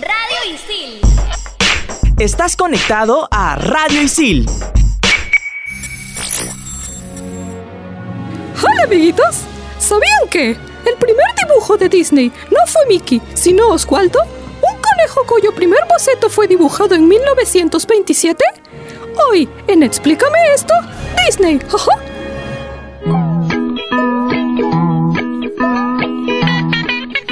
Radio Isil. Estás conectado a Radio Isil. Hola amiguitos, ¿sabían que el primer dibujo de Disney no fue Mickey, sino Oswaldo? ¿Un conejo cuyo primer boceto fue dibujado en 1927? Hoy, en Explícame esto, Disney. jaja.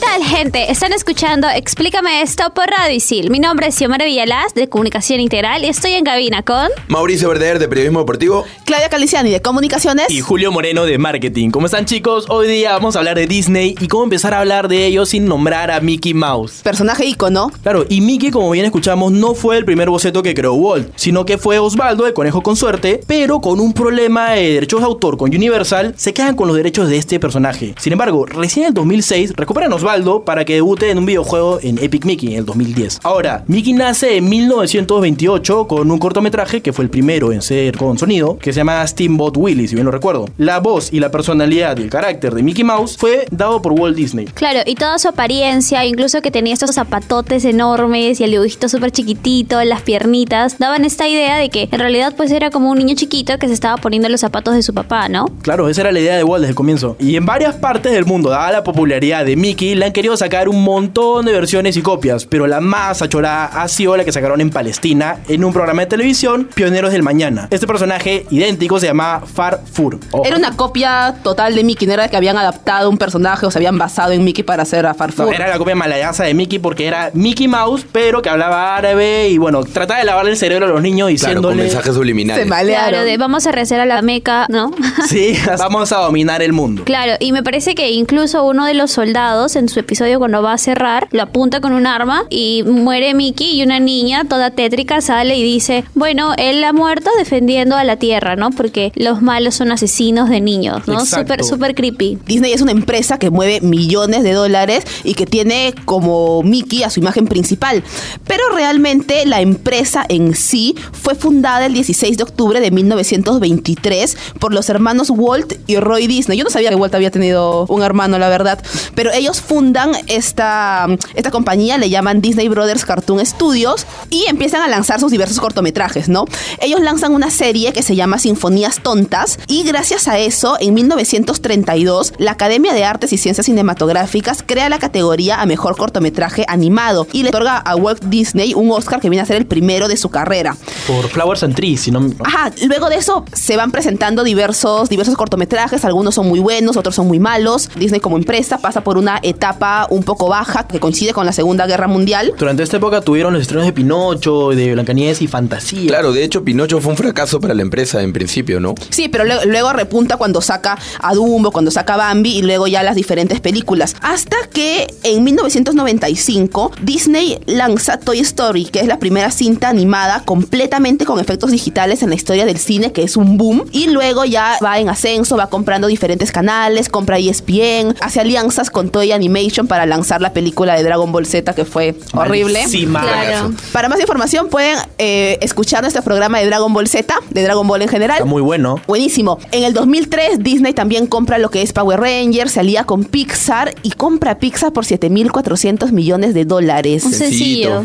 ¿Qué tal, gente? Están escuchando Explícame esto por Radio Isil. Mi nombre es Xiomara Villalaz, de Comunicación Integral, y estoy en cabina con... Mauricio Verder de Periodismo Deportivo. Claudia Caliciani de Comunicaciones. Y Julio Moreno de Marketing. ¿Cómo están chicos? Hoy día vamos a hablar de Disney y cómo empezar a hablar de ellos sin nombrar a Mickey Mouse. Personaje ícono. Claro, y Mickey, como bien escuchamos, no fue el primer boceto que creó Walt, sino que fue Osvaldo, el conejo con suerte, pero con un problema de derechos de autor con Universal, se quedan con los derechos de este personaje. Sin embargo, recién en el 2006 recuperan a Osvaldo para que debute en un videojuego en Epic Mickey en el 2010. Ahora, Mickey nace en 1928 con un cortometraje que fue el primero en ser con sonido, que se llama Steamboat Willie, si bien lo recuerdo. La voz y la personalidad y el carácter de Mickey Mouse fue dado por Walt Disney. Claro, y toda su apariencia, incluso que tenía estos zapatotes enormes y el dibujito súper chiquitito, las piernitas, daban esta idea de que en realidad pues era como un niño chiquito que se estaba poniendo los zapatos de su papá, ¿no? Claro, esa era la idea de Walt desde el comienzo. Y en varias partes del mundo, dada la popularidad de Mickey, le han querido sacar un montón de versiones y copias, pero la más achorada ha sido la que sacaron en Palestina en un programa de televisión, Pioneros del Mañana. Este personaje idéntico se llama Farfur. Ojo. Era una copia total de Mickey, no era que habían adaptado un personaje o se habían basado en Mickey para hacer a Farfur. No, era la copia malayaza de Mickey porque era Mickey Mouse, pero que hablaba árabe y bueno, trataba de lavarle el cerebro a los niños Claro, con diciéndole... mensajes subliminales. Se malearon. Claro, de vamos a rezar a la Meca, ¿no? sí, vamos a dominar el mundo. Claro, y me parece que incluso uno de los soldados en su episodio cuando va a cerrar, lo apunta con un arma y muere Mickey y una niña toda tétrica sale y dice, bueno, él ha muerto defendiendo a la tierra, ¿no? Porque los malos son asesinos de niños, ¿no? Exacto. Súper, súper creepy. Disney es una empresa que mueve millones de dólares y que tiene como Mickey a su imagen principal. Pero realmente la empresa en sí fue fundada el 16 de octubre de 1923 por los hermanos Walt y Roy Disney. Yo no sabía que Walt había tenido un hermano, la verdad. Pero ellos fundan esta, esta compañía, le llaman Disney Brothers Cartoon Studios y empiezan a lanzar sus diversos cortometrajes, ¿no? Ellos lanzan una serie que se llama Sinfonías Tontas y gracias a eso, en 1932, la Academia de Artes y Ciencias Cinematográficas crea la categoría a mejor cortometraje animado y le otorga a Walt Disney un Oscar que viene a ser el primero de su carrera. Por Flowers and Trees, si no... Ajá, luego de eso se van presentando diversos, diversos cortometrajes, algunos son muy buenos, otros son muy malos. Disney como empresa pasa por una etapa un poco baja que coincide con la Segunda Guerra Mundial. Durante esta época tuvieron los estrenos de Pinocho, de Blancanieves y Fantasía. Claro, de hecho, Pinocho fue un fracaso para la empresa en principio, ¿no? Sí, pero luego, luego repunta cuando saca a Dumbo, cuando saca a Bambi y luego ya las diferentes películas. Hasta que en 1995 Disney lanza Toy Story, que es la primera cinta animada completamente con efectos digitales en la historia del cine, que es un boom. Y luego ya va en ascenso, va comprando diferentes canales, compra ESPN, hace alianzas con Toy Animation para lanzar la película de Dragon Ball Z, que fue horrible. Claro. Para más información pueden eh, escuchar nuestro programa de Dragon Ball Z, de Dragon Ball en general. Está muy bueno. Buenísimo. En el 2003 Disney también compra lo que es Power Rangers, se alía con Pixar y compra Pixar por 7.400 millones de dólares. Un sencillo.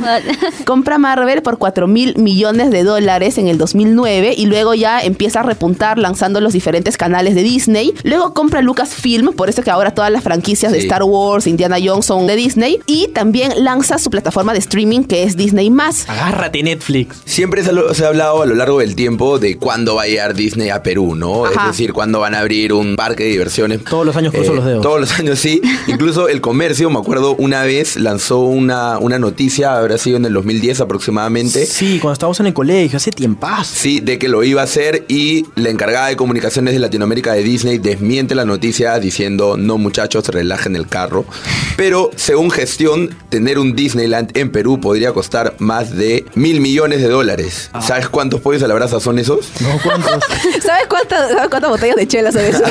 Compra Marvel por 4 mil millones de dólares en el 2009 y luego ya empieza a repuntar lanzando los diferentes canales de Disney. Luego compra Lucasfilm, por eso que ahora todas las franquicias de. Star Wars, Indiana Jones son de Disney. Y también lanza su plataforma de streaming que es Disney+. Agárrate Netflix. Siempre se, lo- se ha hablado a lo largo del tiempo de cuándo va a llegar Disney a Perú, ¿no? Ajá. Es decir, cuándo van a abrir un parque de diversiones. Todos los años cruzo los dedos. Todos los años, sí. Incluso el comercio, me acuerdo, una vez lanzó una, una noticia, habrá sido en el 2010 aproximadamente. Sí, cuando estábamos en el colegio, hace tiempaz. Sí, de que lo iba a hacer y la encargada de comunicaciones de Latinoamérica de Disney desmiente la noticia diciendo, no muchachos, relajen el carro. Pero según gestión, tener un Disneyland en Perú podría costar más de mil millones de dólares. ¿Sabes cuántos pollos a la brasa son esos? No, ¿cuántos? ¿Sabes cuántas, ¿sabes cuántas botellas de chela son eso?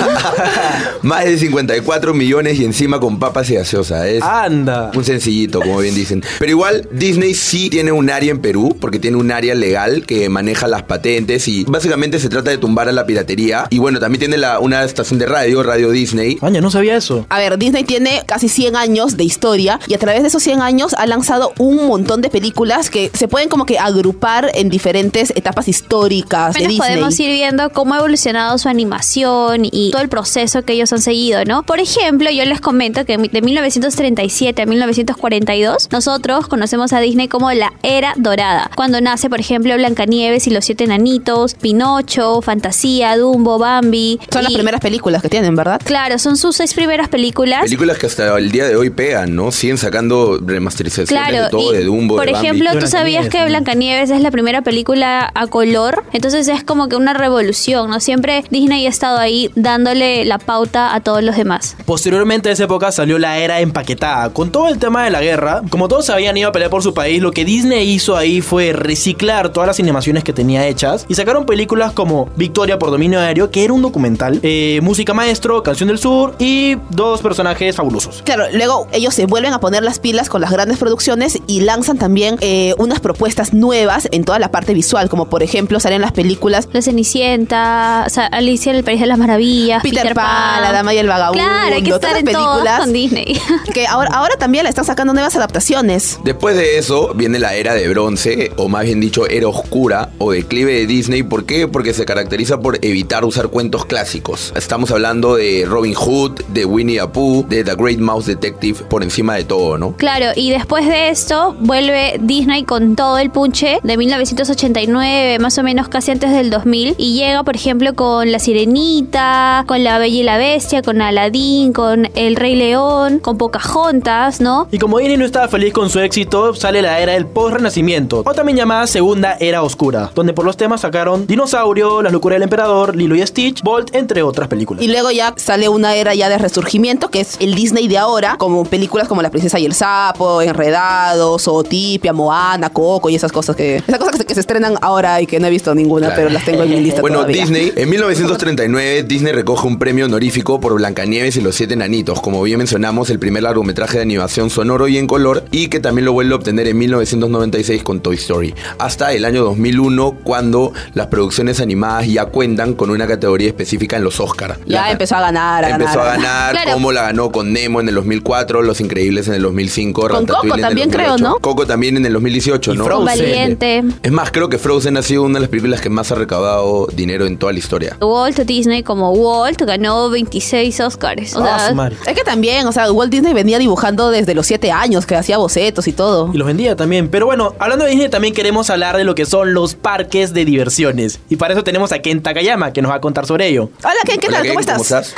más de 54 millones y encima con papas y gaseosa. Es Anda. un sencillito, como bien dicen. Pero igual, Disney sí tiene un área en Perú, porque tiene un área legal que maneja las patentes y básicamente se trata de tumbar a la piratería. Y bueno, también tiene la, una estación de radio, Radio Disney. Aña, no sabía eso. A ver, Disney tiene casi 100 años de historia y a través de esos 100 años ha lanzado un montón de películas que se pueden como que agrupar en diferentes etapas históricas de Menos Disney. podemos ir viendo cómo ha evolucionado su animación y todo el proceso que ellos han seguido, ¿no? Por ejemplo, yo les comento que de 1937 a 1942, nosotros conocemos a Disney como la era dorada. Cuando nace, por ejemplo, Blancanieves y los siete enanitos, Pinocho, Fantasía, Dumbo, Bambi. Son las primeras películas que tienen, ¿verdad? Claro, son sus seis primeras películas. Películas que hasta el día de hoy pegan, ¿no? Siguen sacando remasterizaciones Claro, de todo, y, de Dumbo, por de Bambi. ejemplo, tú sabías que. Blancanieves es la primera película a color, entonces es como que una revolución, ¿no? Siempre Disney ha estado ahí dándole la pauta a todos los demás. Posteriormente a esa época salió la era empaquetada. Con todo el tema de la guerra, como todos habían ido a pelear por su país, lo que Disney hizo ahí fue reciclar todas las animaciones que tenía hechas y sacaron películas como Victoria por dominio aéreo, que era un documental, eh, Música Maestro, Canción del Sur y dos personajes fabulosos. Claro, luego ellos se vuelven a poner las pilas con las grandes producciones y lanzan también eh, unas propuestas nuevas en toda la parte visual, como por ejemplo salen las películas La Cenicienta, o sea, Alicia en el País de las Maravillas, Peter, Pan, La Dama y el Vagabundo, Claro, hay que estar en películas con Disney. que ahora, ahora también le están sacando nuevas adaptaciones. Después de eso viene la era de bronce, o más bien dicho, era oscura o declive de Disney. ¿Por qué? Porque se caracteriza por evitar usar cuentos clásicos. Estamos hablando de Robin Hood, de Winnie the Pooh, de The Great Mouse Detective, por encima de todo, ¿no? Claro, y después de esto vuelve Disney con todo el punche de 1989, más o menos casi antes del 2000, y llega, por ejemplo, con La Sirenita, con La Bella y la Bestia, con Aladdin, con El Rey León, con Pocahontas, ¿no? Y como Disney no estaba feliz con su éxito, sale la era del post-renacimiento, o también llamada Segunda Era Oscura, donde por los temas sacaron Dinosaurio, Las locuras del emperador, Lilo y Stitch, Bolt, entre otras películas. Y luego ya sale una era ya de resurgimiento, que es el Disney de ahora, como películas como La Princesa y el Sapo, Enredados, Zootopia, Moana, Coco y esas cosas que... Esas cosas que se, que se estrenan ahora y que no he visto ninguna, Claro. pero las tengo en mi lista Bueno, todavía. Disney, en 1939, Disney recoge un premio honorífico por Blancanieves y los Siete Enanitos, como bien mencionamos, el primer largometraje de animación sonoro y en color, y que también lo vuelve a obtener en 1996 con Toy Story. Hasta el año 2001, cuando las producciones animadas ya cuentan con una categoría específica en los Oscar. Ya empezó a ganar, a Empezó ganar. a ganar, Claro. como la ganó con Nemo en el 2004, Los Increíbles en el 2005, Con Ratatouille Coco en el también, 2008. creo, ¿no? Coco también en el 2018, Y ¿no? Frozen. Valiente. Es más, creo que Frozen ha sido una de las películas que más ha recaudado dinero en toda la historia. Walt Disney como Walt ganó 26 Oscars. O Ah, sea, madre. Es que también, o sea, Walt Disney venía dibujando desde los siete años, que hacía bocetos y todo. Y los vendía también. Pero bueno, hablando de Disney, también queremos hablar de lo que son los parques de diversiones. Y para eso tenemos a Ken Takayama, que nos va a contar sobre ello. Hola, Ken, ¿qué Hola, tal? Ken, ¿Cómo estás?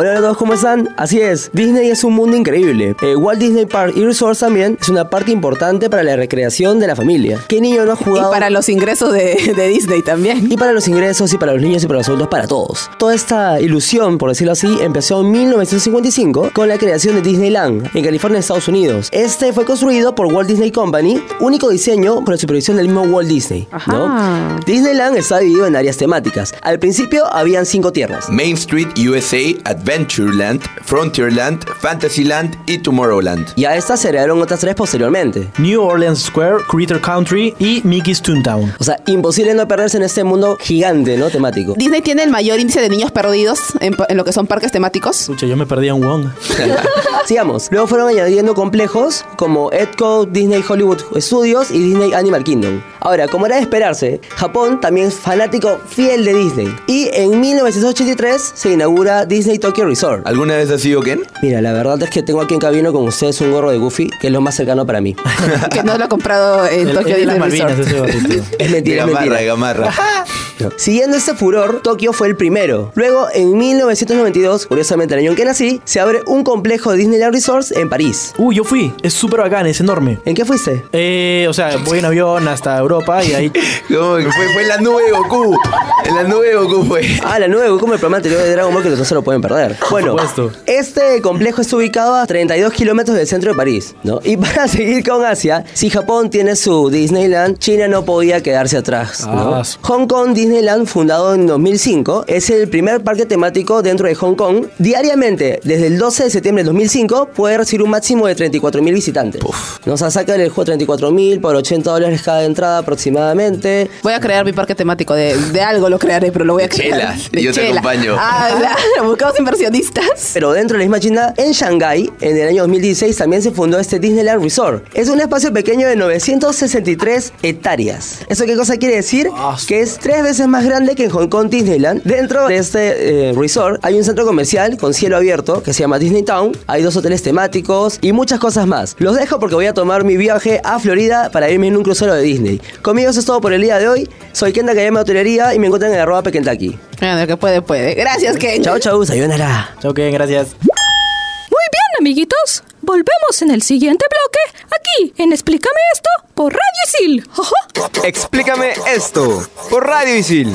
Hola a todos, ¿cómo están? Así es, Disney es un mundo increíble. Eh, Walt Disney Park y Resorts también es una parte importante para la recreación de la familia. ¿Qué niño no ha Y jugado? para los ingresos de, de Disney también. Y para los ingresos, y para los niños, y para los adultos, para todos. Toda esta ilusión, por decirlo así, empezó en 1955 con la creación de Disneyland en California, Estados Unidos. Este fue construido por Walt Disney Company, único diseño por la supervisión del mismo Walt Disney. Disneyland está dividido en áreas temáticas. Al principio habían cinco tierras. Main Street USA, Adventureland, Frontierland, Fantasyland y Tomorrowland. Y a estas se agregaron otras tres posteriormente. New Orleans Square, Critter Country y Mickey's Toontown. O sea, imposible no perderse en este mundo gigante, ¿no? Temático. Disney tiene el mayor índice de niños perdidos en, en lo que son parques temáticos. Escucha, yo me perdí a un Wong. Sigamos. Luego fueron añadiendo complejos como Edco, Disney Hollywood Studios y Disney Animal Kingdom. Ahora, como era de esperarse, Japón también es fanático fiel de Disney. Y en 1983 se inaugura Disney Tokyo Resort. ¿Alguna vez has sido Ken? Mira, la verdad es que tengo aquí en cabino con ustedes un gorro de Goofy, que es lo más cercano para mí. que no lo ha comprado en El- Tokyo el de las Disney Malvinas, Resort. Es mentira, de es gamarra, mentira. de gamarra. No. Siguiendo este furor, Tokio fue el primero. Luego, en 1992, curiosamente el año en que nací, se abre un complejo de Disneyland Resorts en París. Uy, yo fui. Es súper bacán, es enorme. ¿En qué fuiste? Eh, o sea, voy en avión hasta Europa y ahí. ¿Cómo que fue, fue en la nube de Goku. En la nube de Goku fue. Ah, la nueva, como el programa anterior de Dragon Ball que no se lo pueden perder. Bueno, supuesto. este complejo está ubicado a 32 kilómetros del centro de París, ¿no? Y para seguir con Asia, si Japón tiene su Disneyland, China no podía quedarse atrás, ¿no? Ah, su- Hong Kong Disneyland, fundado en 2005, es el primer parque temático dentro de Hong Kong. Diariamente, desde el 12 de septiembre de 2005, puede recibir un máximo de 34.000 visitantes. Nos sacan el juego 34.000 por 80 dólares cada entrada aproximadamente. Voy a crear mi parque temático de, de algo, lo crearé, pero lo voy a crear. chelas, De yo te acompaño. Ah, buscamos inversionistas. Pero dentro de la misma China, en Shanghái, en el año 2016 también se fundó este Disneyland Resort. Es un espacio pequeño de 963 hectáreas. ¿Eso qué cosa quiere decir? Que es tres veces más grande que en Hong Kong Disneyland. Dentro de este eh, resort hay un centro comercial con cielo abierto que se llama Disney Town. Hay dos hoteles temáticos y muchas cosas más. Los dejo porque voy a tomar mi viaje a Florida para irme en un crucero de Disney. Conmigo eso es todo por el día de hoy. Soy Kenta Kayama Hotelería y me encuentran en arroba Pekentucky. Bueno, que puede, puede. Gracias, Ken. Chao, chao, sayonara. Chao, Ken, gracias. Muy bien, amiguitos. Volvemos en el siguiente bloque, aquí, en Explícame esto, por Radio Isil. Explícame esto por Radio Isil.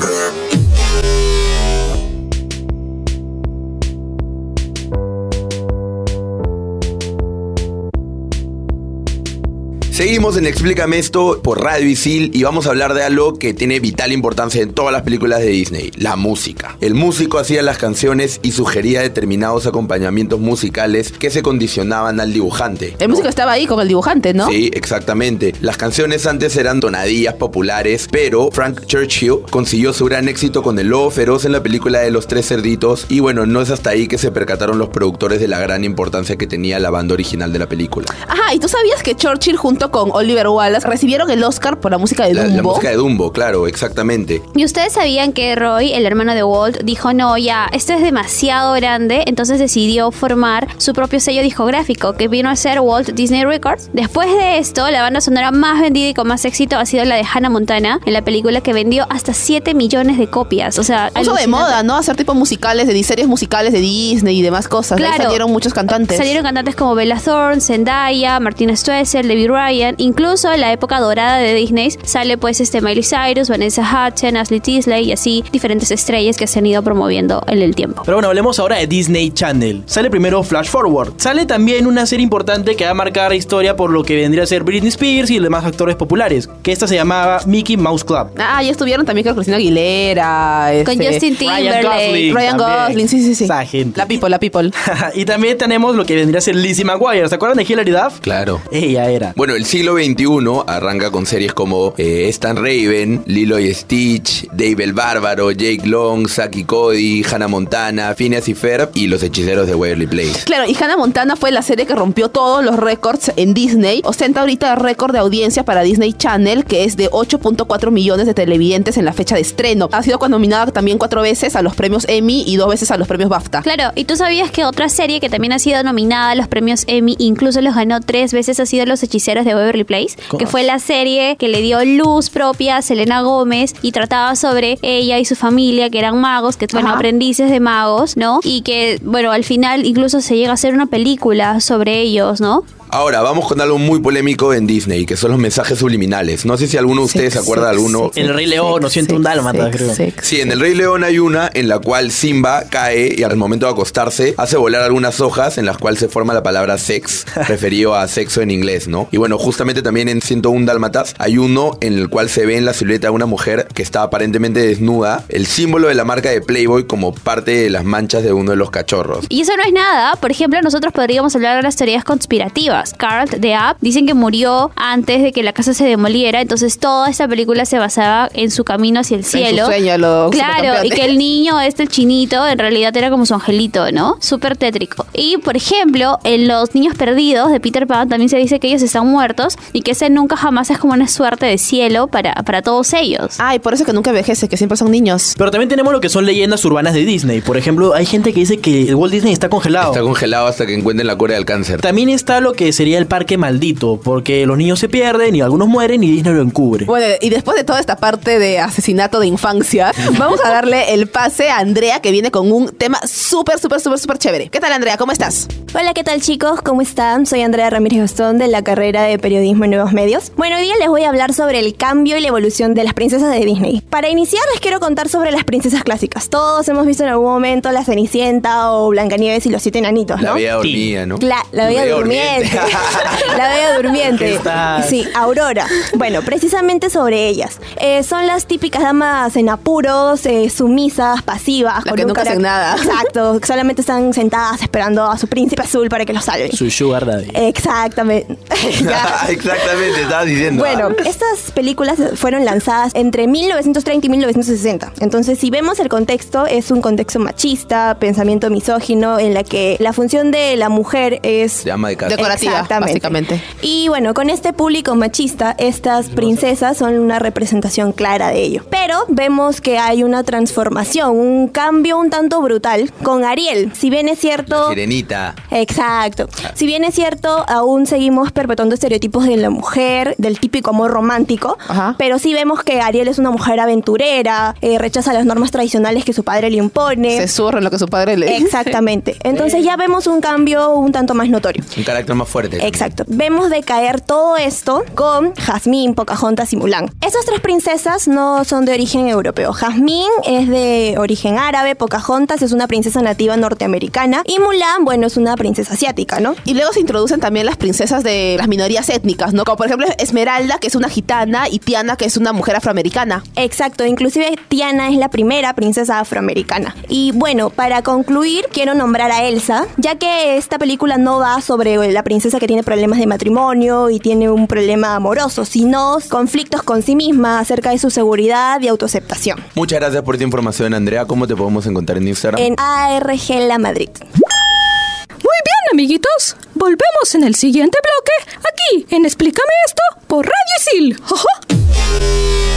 Seguimos en Explícame esto por Radio Isil y vamos a hablar de algo que tiene vital importancia en todas las películas de Disney, la música. El músico hacía las canciones y sugería determinados acompañamientos musicales que se condicionaban al dibujante. El músico estaba ahí con el dibujante, ¿no? Sí, exactamente. Las canciones antes eran tonadillas populares, pero Frank Churchill consiguió su gran éxito con el lobo feroz en la película de los tres cerditos y bueno, no es hasta ahí que se percataron los productores de la gran importancia que tenía la banda original de la película. Ajá, ¿y tú sabías que Churchill junto con Oliver Wallace recibieron el Oscar por la música de La, Dumbo? la música de Dumbo, claro, exactamente. Y ustedes sabían que Roy, el hermano de Walt, dijo, no, ya, esto es demasiado grande, entonces decidió formar su propio sello discográfico, que vino a ser Walt Disney Records. Después de esto, la banda sonora más vendida y con más éxito ha sido la de Hannah Montana, en la película que vendió hasta 7 millones de copias. O sea, de moda, ¿no? Hacer tipo musicales, de series musicales de Disney y demás cosas. Ahí Claro. salieron muchos cantantes. Salieron cantantes como Bella Thorne, Zendaya, Martina Stoessel, Debbie Ryan, incluso en la época dorada de Disney sale pues este Miley Cyrus, Vanessa Hudgens, Ashley Tisdale y así diferentes estrellas que se han ido promoviendo en el tiempo. Pero bueno, hablemos ahora de Disney Channel. Sale primero Flash Forward. Sale también una serie importante que va a marcar la historia por lo que vendría a ser Britney Spears y los demás actores populares. Que esta se llamaba Mickey Mouse Club. Ah, ya estuvieron también con Cristina Aguilera. Con este, Justin Ryan Timberlake. Gosling. Ryan. Gosling, sí, sí, sí. Esa gente. La people, la people. y también tenemos lo que vendría a ser Lizzie McGuire. ¿Se acuerdan de Hilary Duff? Claro. Ella era. Bueno, el siglo XXI arranca con series como eh, Stan Raven, Lilo y Stitch, Dave el Bárbaro, Jake Long, Saki Cody, Hannah Montana, Phineas y Ferb y Los Hechiceros de Waverly Place. Claro, y Hannah Montana fue la serie que rompió todos los récords en Disney. Ostenta ahorita el récord de audiencia para Disney Channel, que es de 8.4 millones de televidentes en la fecha de estreno. Ha sido nominada también cuatro veces a los premios Emmy y dos veces a los premios BAFTA. Claro, y tú sabías que otra serie que también ha sido nominada a los premios Emmy, incluso los ganó tres veces, ha sido Los Hechiceros de Waverly Place, ¿Cómo? que fue la serie que le dio luz propia a Selena Gómez y trataba sobre ella y su familia, que eran magos, que fueron aprendices de magos, ¿no? Y que, bueno, al final incluso se llega a hacer una película sobre ellos, ¿no? Ahora, vamos con algo muy polémico en Disney, que son los mensajes subliminales. No sé si alguno de ustedes se acuerda de alguno. En el Rey León, o siento un dálmata, creo. Sí, en El Rey León hay una en la cual Simba cae y al momento de acostarse hace volar algunas hojas en las cuales se forma la palabra sex, referido a sexo en inglés, ¿no? Y bueno, justamente también en 101 Dálmatas hay uno en el cual se ve en la silueta de una mujer que está aparentemente desnuda, el símbolo de la marca de Playboy como parte de las manchas de uno de los cachorros. Y eso no es nada. Por ejemplo, nosotros podríamos hablar de las teorías conspirativas. Carl de App dicen que murió antes de que la casa se demoliera. Entonces toda esta película se basaba en su camino hacia el cielo. su sueño, los claro, y que el niño, este el chinito, en realidad era como su angelito, ¿no? Súper tétrico. Y por ejemplo, en los niños perdidos de Peter Pan también se dice que ellos están muertos y que ese nunca jamás es como una suerte de cielo para, para todos ellos. Ay, por eso que nunca envejece, que siempre son niños. Pero también tenemos lo que son leyendas urbanas de Disney. Por ejemplo, hay gente que dice que Walt Disney está congelado. Está congelado hasta que encuentren la cura del cáncer. También está lo que sería el parque maldito, porque los niños se pierden y algunos mueren y Disney lo encubre. Bueno, y después de toda esta parte de asesinato de infancia, vamos a darle el pase a Andrea que viene con un tema súper, súper, súper, súper chévere. ¿Qué tal, Andrea? ¿Cómo estás? Hola, ¿qué tal chicos? ¿Cómo están? Soy Andrea Ramírez Gastón de la carrera de Periodismo y Nuevos Medios. Bueno, hoy día les voy a hablar sobre el cambio y la evolución de las princesas de Disney. Para iniciar les quiero contar sobre las princesas clásicas. Todos hemos visto en algún momento La Cenicienta o Blancanieves y los siete enanitos, ¿no? La bella dormía, ¿no? Cla- la bella durmiente. la bella durmiente. Sí, Aurora. Bueno, precisamente sobre ellas. Eh, son las típicas damas en apuros, eh, sumisas, pasivas. Las con que un nunca hacen nada. Exacto, solamente están sentadas esperando a su príncipe azul para que los salve. Su sugar daddy. Exactamente. Exactamente, estabas diciendo. Bueno, estas películas fueron lanzadas entre 1930 y 1960. Entonces, si vemos el contexto, es un contexto machista, pensamiento misógino, en la que la función de la mujer es Se llama de casa. Exactamente. básicamente. Y bueno, con este público machista, estas princesas son una representación clara de ello. Pero vemos que hay una transformación, un cambio un tanto brutal con Ariel. Si bien es cierto... Sirenita. Exacto. Si bien es cierto, aún seguimos perpetuando estereotipos de la mujer, del típico amor romántico, Ajá. pero sí vemos que Ariel es una mujer aventurera, eh, rechaza las normas tradicionales que su padre le impone. Se zurra en lo que su padre le dice. Exactamente. Entonces ya vemos un cambio un tanto más notorio. Un carácter más fuerte. Exacto. Vemos decaer todo esto con Jazmín, Pocahontas y Mulan. Esas tres princesas no son de origen europeo. Jazmín es de origen árabe, Pocahontas es una princesa nativa norteamericana y Mulan, bueno, es una princesa asiática, ¿no? Y luego se introducen también las princesas de las minorías étnicas, ¿no? Como por ejemplo Esmeralda, que es una gitana, y Tiana, que es una mujer afroamericana. Exacto, inclusive Tiana es la primera princesa afroamericana. Y bueno, para concluir, quiero nombrar a Elsa, ya que esta película no va sobre la princesa que tiene problemas de matrimonio y tiene un problema amoroso, sino conflictos con sí misma acerca de su seguridad y autoaceptación. Muchas gracias por esta información, Andrea. ¿Cómo te podemos encontrar en Instagram? En ARG La Madrid. Muy bien, amiguitos. Volvemos en el siguiente bloque, aquí en Explícame esto por Radio Isil. Ajá.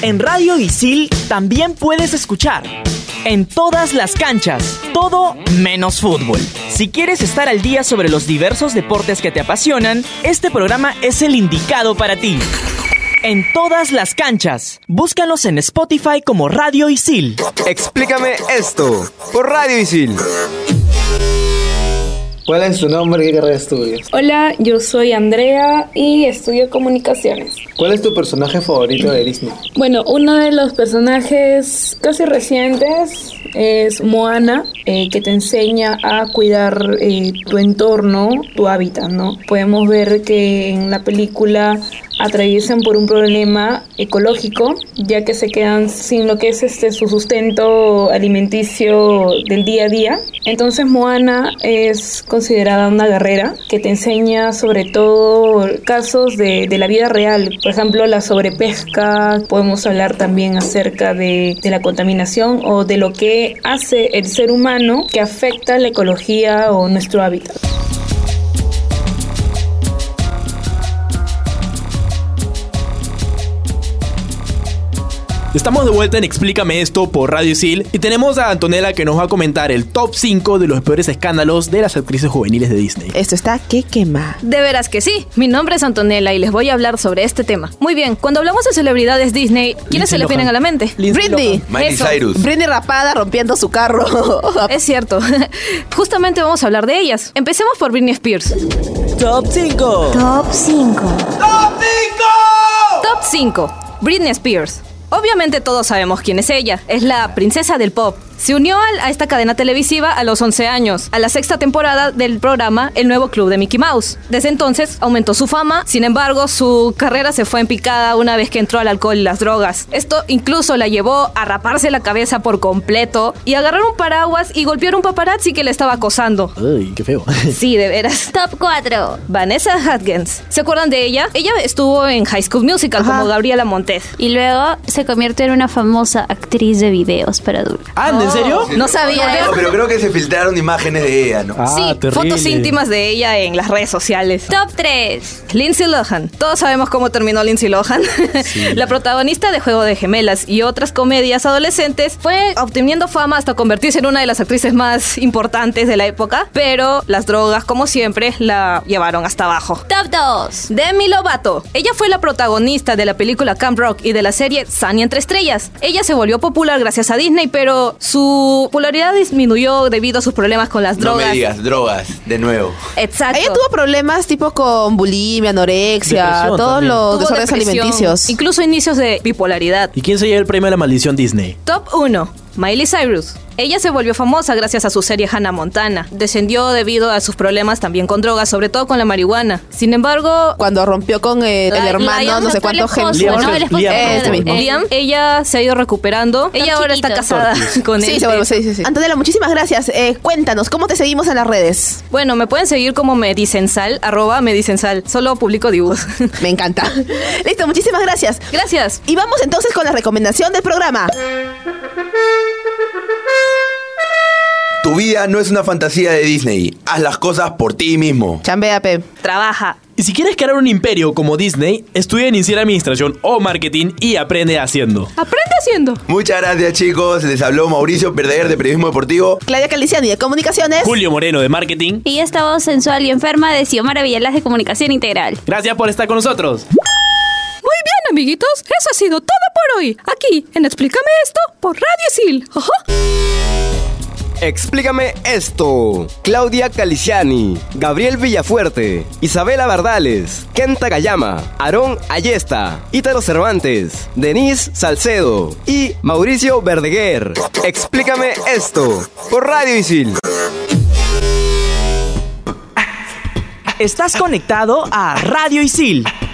En Radio Isil también puedes escuchar. En todas las canchas, todo menos fútbol. Si quieres estar al día sobre los diversos deportes que te apasionan, este programa es el indicado para ti. En todas las canchas, búscanos en Spotify como Radio Isil. Explícame esto por Radio Isil. ¿Cuál es su nombre y qué carrera estudias? Hola, yo soy Andrea y estudio comunicaciones. ¿Cuál es tu personaje favorito de Disney? Bueno, uno de los personajes casi recientes es Moana, eh, que te enseña a cuidar eh, tu entorno, tu hábitat, ¿no? Podemos ver que en la película atraviesan por un problema ecológico, ya que se quedan sin lo que es este su sustento alimenticio del día a día. Entonces Moana es considerada una guerrera que te enseña sobre todo casos de, de la vida real, por ejemplo la sobrepesca, podemos hablar también acerca de, de la contaminación o de lo que hace el ser humano que afecta la ecología o nuestro hábitat. Estamos de vuelta en Explícame esto por Radio Isil y tenemos a Antonella que nos va a comentar el top 5 de los peores escándalos de las actrices juveniles de Disney. Esto está que quema. De veras que sí. Mi nombre es Antonella y les voy a hablar sobre este tema. Muy bien, cuando hablamos de celebridades Disney, ¿quiénes Lindsay se les vienen a la mente? Britney. Miley Eso. Cyrus. Britney rapada rompiendo su carro. Es cierto. Justamente vamos a hablar de ellas. Empecemos por Britney Spears. Top 5. Top 5. Top 5. Britney Spears. Obviamente todos sabemos quién es ella. Es la princesa del pop. Se unió a esta cadena televisiva a los 11 años, a la sexta temporada del programa El Nuevo Club de Mickey Mouse. Desde entonces aumentó su fama, sin embargo su carrera se fue en picada una vez que entró al alcohol y las drogas. Esto incluso la llevó a raparse la cabeza por completo y agarrar un paraguas y golpear un paparazzi que le estaba acosando. Ay, qué feo. Sí, de veras. Top 4. Vanessa Hudgens. ¿Se acuerdan de ella? Ella estuvo en High School Musical Ajá. como Gabriela Montez. Y luego se se convierte en una famosa actriz de videos para adultos. Ah, ¿en serio? No sabía. No, pero creo que se filtraron imágenes de ella, ¿no? Ah, sí, terrible. fotos íntimas de ella en las redes sociales. Top 3. Lindsay Lohan. Todos sabemos cómo terminó Lindsay Lohan. la protagonista de Juego de Gemelas y otras comedias adolescentes fue obteniendo fama hasta convertirse en una de las actrices más importantes de la época, pero las drogas, como siempre, la llevaron hasta abajo. Top 2. Demi Lovato. Ella fue la protagonista de la película Camp Rock y de la serie Sunny entre estrellas. Ella se volvió popular gracias a Disney, pero su popularidad disminuyó debido a sus problemas con las No drogas. me digas, drogas, de nuevo. Exacto. Ella tuvo problemas tipo con bulimia, anorexia, Depresión todos también. los Tuvo desórdenes alimenticios. Incluso inicios de bipolaridad. ¿Y quién se lleva el premio de la maldición Disney? Top 1. Miley Cyrus. Ella se volvió famosa gracias a su serie Hannah Montana. Descendió debido a sus problemas también con drogas, sobre todo con la marihuana. Sin embargo, Cuando rompió con eh, el hermano, Liam, no sé cuántos gemelos. Liam, ¿no? El esposo Liam. de- Este mismo. Liam, ella se ha ido recuperando. ella ahora está casada con Sí, él. se vuelve, sí, sí, sí. Antonella, muchísimas gracias. Eh, cuéntanos, ¿cómo te seguimos en las redes? Bueno, me pueden seguir como Medicensal, arroba Medicensal. Solo publico dibujos. Me encanta. Listo, muchísimas gracias. Gracias. Y vamos entonces con la recomendación del programa. Tu vida no es una fantasía de Disney. Haz las cosas por ti mismo. Chambea, Pe. Trabaja. Y si quieres crear un imperio como Disney, estudia en Iniciar Administración o Marketing y aprende haciendo. Aprende haciendo. Muchas gracias, chicos. Les habló Mauricio Perder de Periodismo Deportivo. Claudia Caliciani de Comunicaciones. Julio Moreno de Marketing. Y esta voz sensual y enferma de Xiomara Villalaz de Comunicación Integral. Gracias por estar con nosotros. Muy bien, amiguitos. Eso ha sido todo por hoy. Aquí, en Explícame esto, por Radio Sil. Ajá. Explícame esto. Claudia Caliciani, Gabriel Villafuerte, Isabela Bardales, Kenta Gayama, Aarón Ayesta, Ítalo Cervantes, Denise Salcedo y Mauricio Verdeguer. Explícame esto por Radio Isil. Estás conectado a Radio Isil. Radio Isil